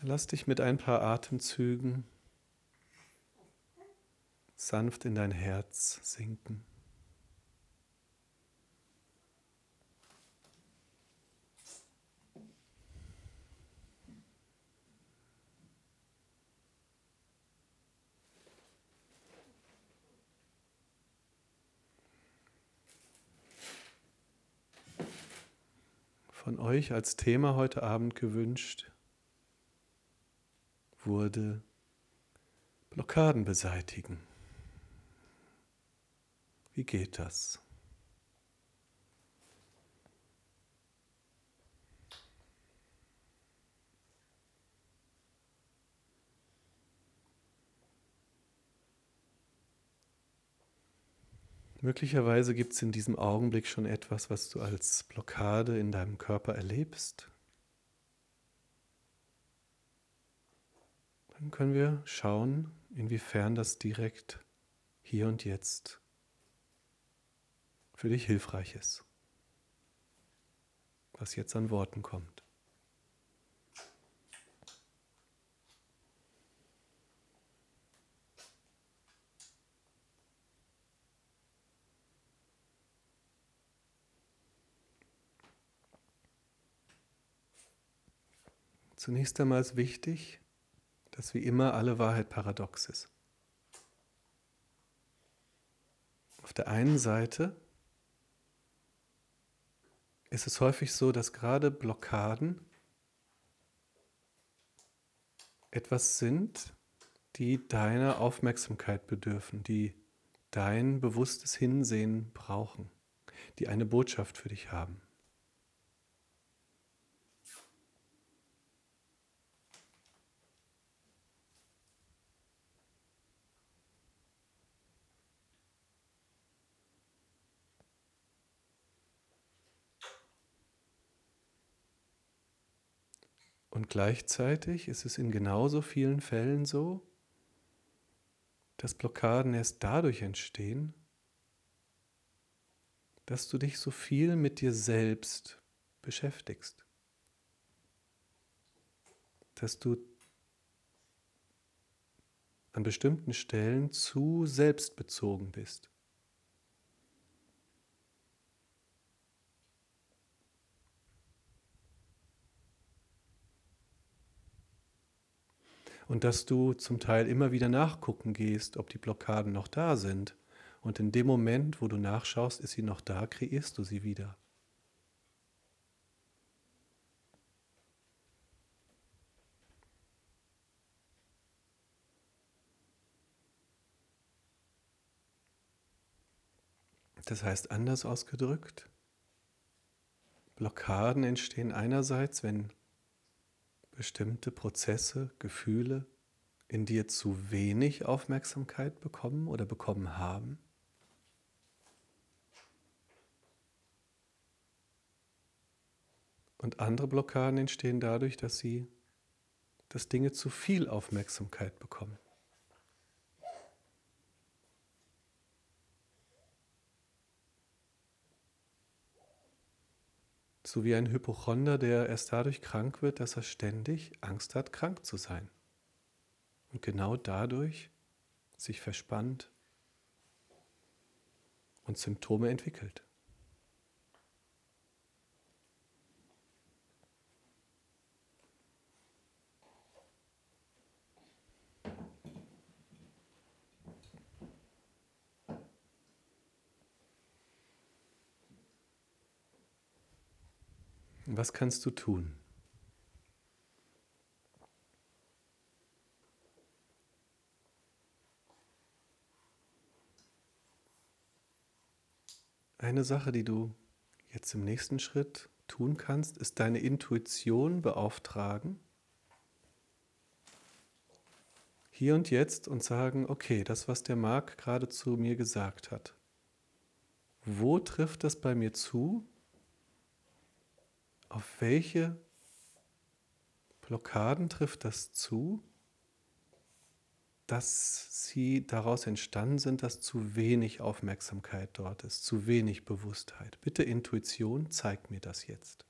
Lass dich mit ein paar Atemzügen sanft in dein Herz sinken. Von euch als Thema heute Abend gewünscht wurde Blockaden beseitigen. Wie geht das? Möglicherweise gibt es in diesem Augenblick schon etwas, was du als Blockade in deinem Körper erlebst. Dann können wir schauen, inwiefern das direkt hier und jetzt für dich hilfreich ist, was jetzt an Worten kommt. Zunächst einmal ist wichtig, dass wie immer alle Wahrheit paradox ist. Auf der einen Seite ist es häufig so, dass gerade Blockaden etwas sind, die deiner Aufmerksamkeit bedürfen, die dein bewusstes Hinsehen brauchen, die eine Botschaft für dich haben. Und gleichzeitig ist es in genauso vielen Fällen so, dass Blockaden erst dadurch entstehen, dass du dich so viel mit dir selbst beschäftigst. Dass du an bestimmten Stellen zu selbstbezogen bist. Und dass du zum Teil immer wieder nachgucken gehst, ob die Blockaden noch da sind. Und in dem Moment, wo du nachschaust, ist sie noch da, kreierst du sie wieder. Das heißt anders ausgedrückt, Blockaden entstehen einerseits, wenn bestimmte Prozesse, Gefühle in dir zu wenig Aufmerksamkeit bekommen oder bekommen haben? Und andere Blockaden entstehen dadurch, dass sie, dass Dinge zu viel Aufmerksamkeit bekommen. So wie ein Hypochonder, der erst dadurch krank wird, dass er ständig Angst hat, krank zu sein. Und genau dadurch sich verspannt und Symptome entwickelt. Was kannst du tun? Eine Sache, die du jetzt im nächsten Schritt tun kannst, ist deine Intuition beauftragen, hier und jetzt und sagen, okay, das, was der Marc gerade zu mir gesagt hat, wo trifft das bei mir zu auf welche Blockaden trifft das zu, dass sie daraus entstanden sind, dass zu wenig Aufmerksamkeit dort ist, zu wenig Bewusstheit. Bitte Intuition, zeig mir das jetzt.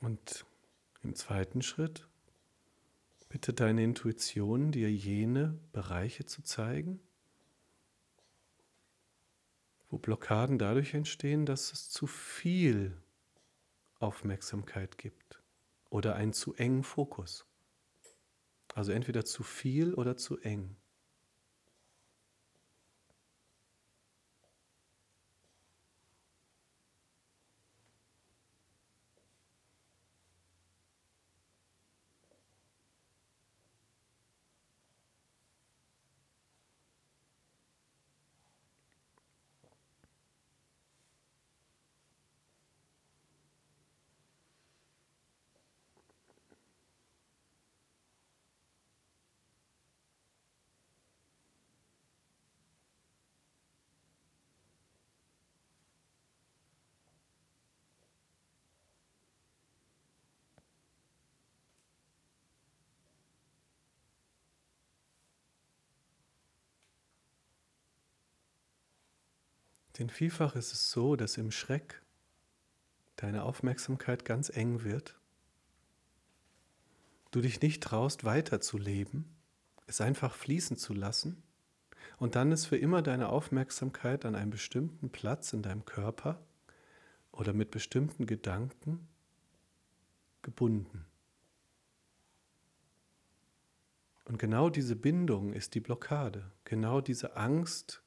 Und im zweiten Schritt bitte deine Intuition, dir jene Bereiche zu zeigen, wo Blockaden dadurch entstehen, dass es zu viel Aufmerksamkeit gibt oder einen zu engen Fokus. Also entweder zu viel oder zu eng. Denn vielfach ist es so, dass im Schreck deine Aufmerksamkeit ganz eng wird, du dich nicht traust, weiterzuleben, es einfach fließen zu lassen. Und dann ist für immer deine Aufmerksamkeit an einem bestimmten Platz in deinem Körper oder mit bestimmten Gedanken gebunden. Und genau diese Bindung ist die Blockade, genau diese Angst,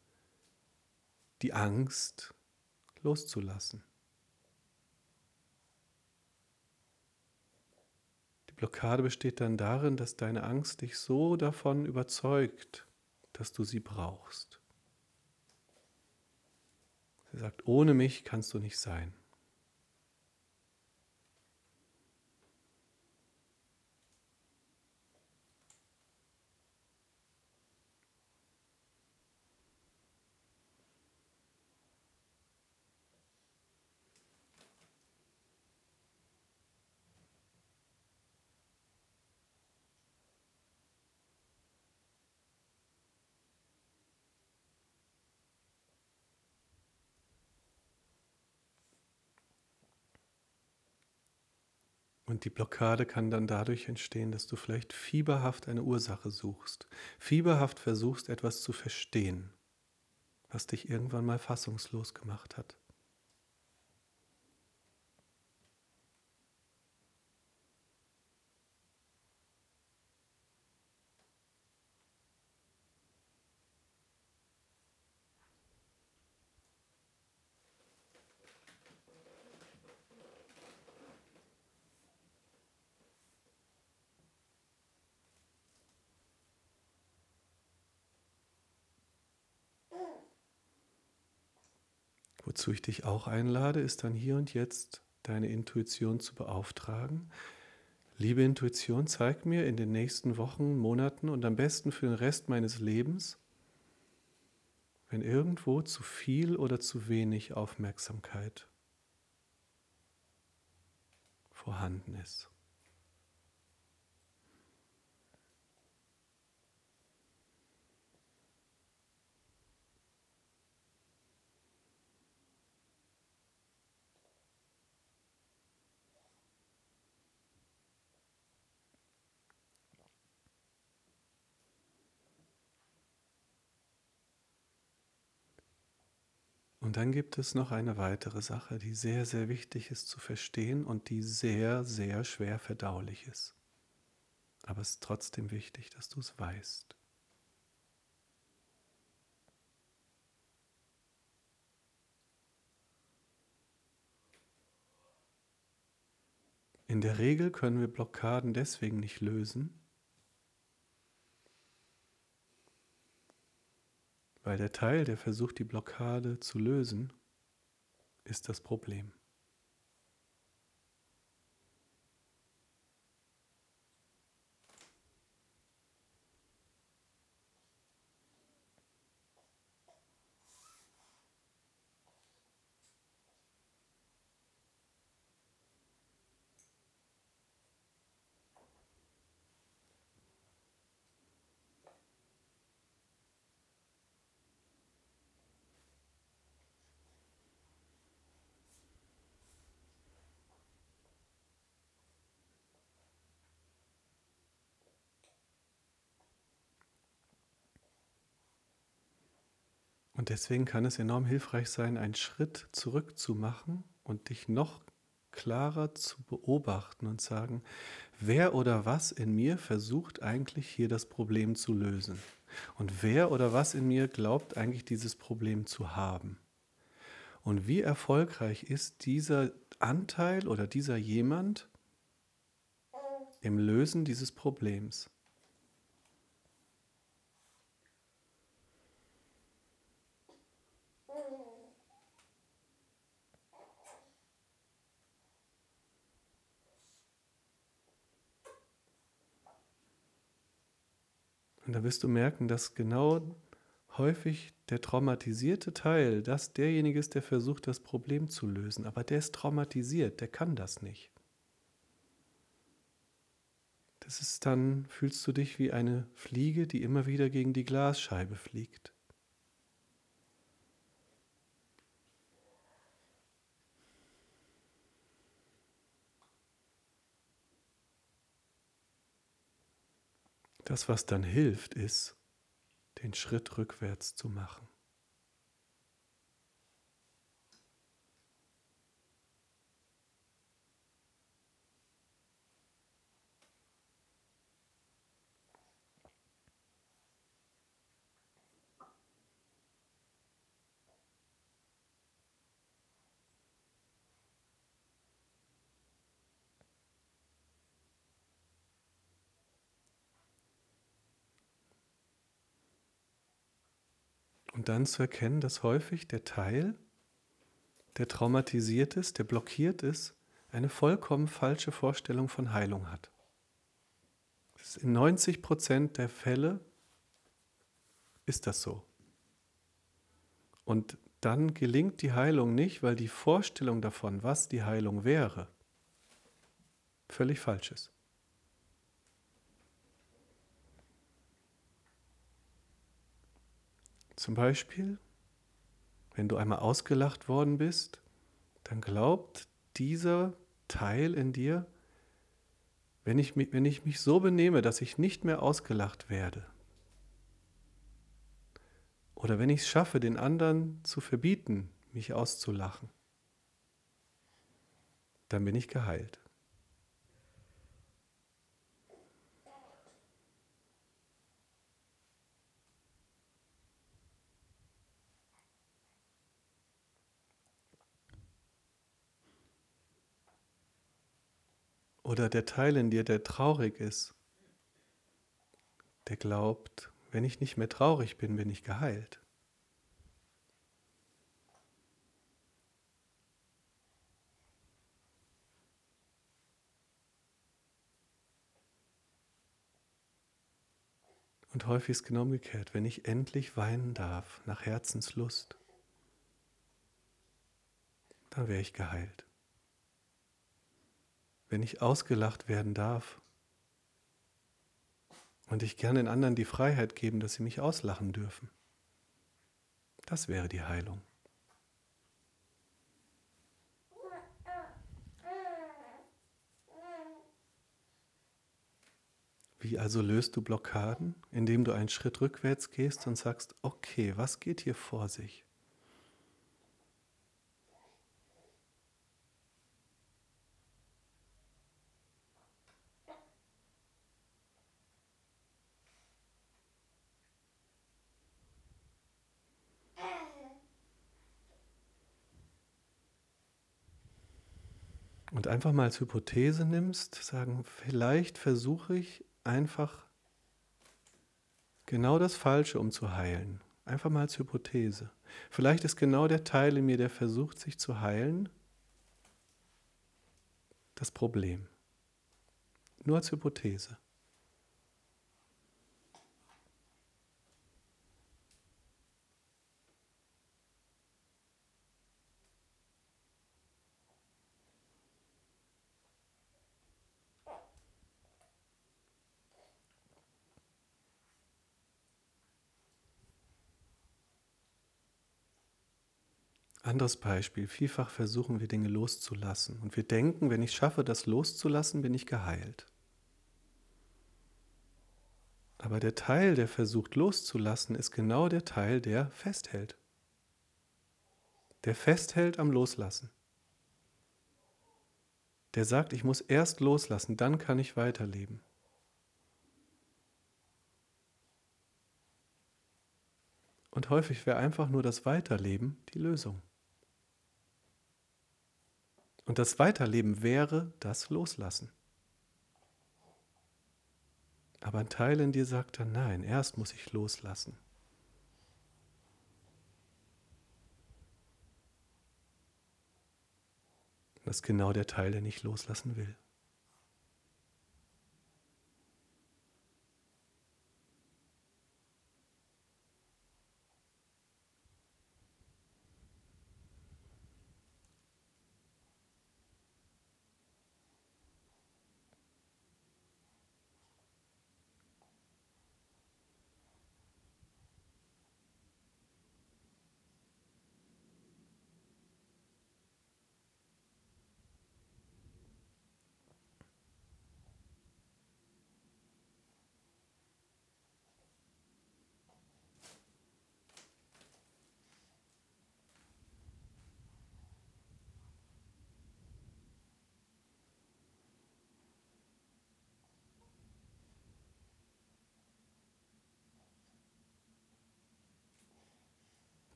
die Angst loszulassen. Die Blockade besteht dann darin, dass deine Angst dich so davon überzeugt, dass du sie brauchst. Sie sagt, ohne mich kannst du nicht sein. Und die Blockade kann dann dadurch entstehen, dass du vielleicht fieberhaft eine Ursache suchst, fieberhaft versuchst etwas zu verstehen, was dich irgendwann mal fassungslos gemacht hat. Wozu ich dich auch einlade, ist dann hier und jetzt deine Intuition zu beauftragen. Liebe Intuition, zeig mir in den nächsten Wochen, Monaten und am besten für den Rest meines Lebens, wenn irgendwo zu viel oder zu wenig Aufmerksamkeit vorhanden ist. Und dann gibt es noch eine weitere Sache, die sehr, sehr wichtig ist zu verstehen und die sehr, sehr schwer verdaulich ist. Aber es ist trotzdem wichtig, dass du es weißt. In der Regel können wir Blockaden deswegen nicht lösen, Weil der Teil, der versucht, die Blockade zu lösen, ist das Problem. Und deswegen kann es enorm hilfreich sein, einen Schritt zurück zu machen und dich noch klarer zu beobachten und sagen, wer oder was in mir versucht eigentlich hier das Problem zu lösen? Und wer oder was in mir glaubt eigentlich dieses Problem zu haben? Und wie erfolgreich ist dieser Anteil oder dieser jemand im Lösen dieses Problems? Und da wirst du merken, dass genau häufig der traumatisierte Teil, dass derjenige ist, der versucht, das Problem zu lösen. Aber der ist traumatisiert, der kann das nicht. Das ist dann, fühlst du dich wie eine Fliege, die immer wieder gegen die Glasscheibe fliegt. Das, was dann hilft, ist, den Schritt rückwärts zu machen. Und dann zu erkennen, dass häufig der Teil, der traumatisiert ist, der blockiert ist, eine vollkommen falsche Vorstellung von Heilung hat. in 90 Prozent der Fälle ist das so. Und dann gelingt die Heilung nicht, weil die Vorstellung davon, was die Heilung wäre, völlig falsch ist. Zum Beispiel, wenn du einmal ausgelacht worden bist, dann glaubt dieser Teil in dir, wenn ich, mich, wenn ich mich so benehme, dass ich nicht mehr ausgelacht werde, oder wenn ich es schaffe, den anderen zu verbieten, mich auszulachen, dann bin ich geheilt. Oder der Teil in dir, der traurig ist, der glaubt, wenn ich nicht mehr traurig bin, bin ich geheilt. Und häufig ist genau umgekehrt, wenn ich endlich weinen darf nach Herzenslust, dann wäre ich geheilt wenn ich ausgelacht werden darf und ich gerne den anderen die Freiheit geben, dass sie mich auslachen dürfen. Das wäre die Heilung. Wie also löst du Blockaden? Indem du einen Schritt rückwärts gehst und sagst, okay, was geht hier vor sich? Und einfach mal als Hypothese nimmst, sagen, vielleicht versuche ich einfach genau das Falsche, um zu heilen. Einfach mal als Hypothese. Vielleicht ist genau der Teil in mir, der versucht, sich zu heilen, das Problem. Nur als Hypothese. Anderes Beispiel. Vielfach versuchen wir Dinge loszulassen. Und wir denken, wenn ich schaffe, das loszulassen, bin ich geheilt. Aber der Teil, der versucht loszulassen, ist genau der Teil, der festhält. der festhält am Loslassen. Der sagt, ich muss erst loslassen, dann kann ich weiterleben. Und häufig wäre einfach nur das Weiterleben die Lösung. Und das Weiterleben wäre das Loslassen. Aber ein Teil in dir sagt dann, nein, erst muss ich loslassen. Das ist genau der Teil, der nicht loslassen will.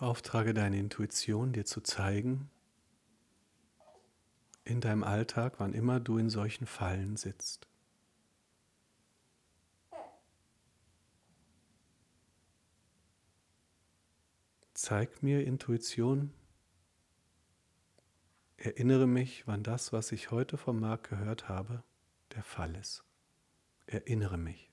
Beauftrage deine Intuition, dir zu zeigen, in deinem Alltag, wann immer du in solchen Fallen sitzt. Zeig mir Intuition, erinnere mich, wann das, was ich heute vom Marc gehört habe, der Fall ist. Erinnere mich.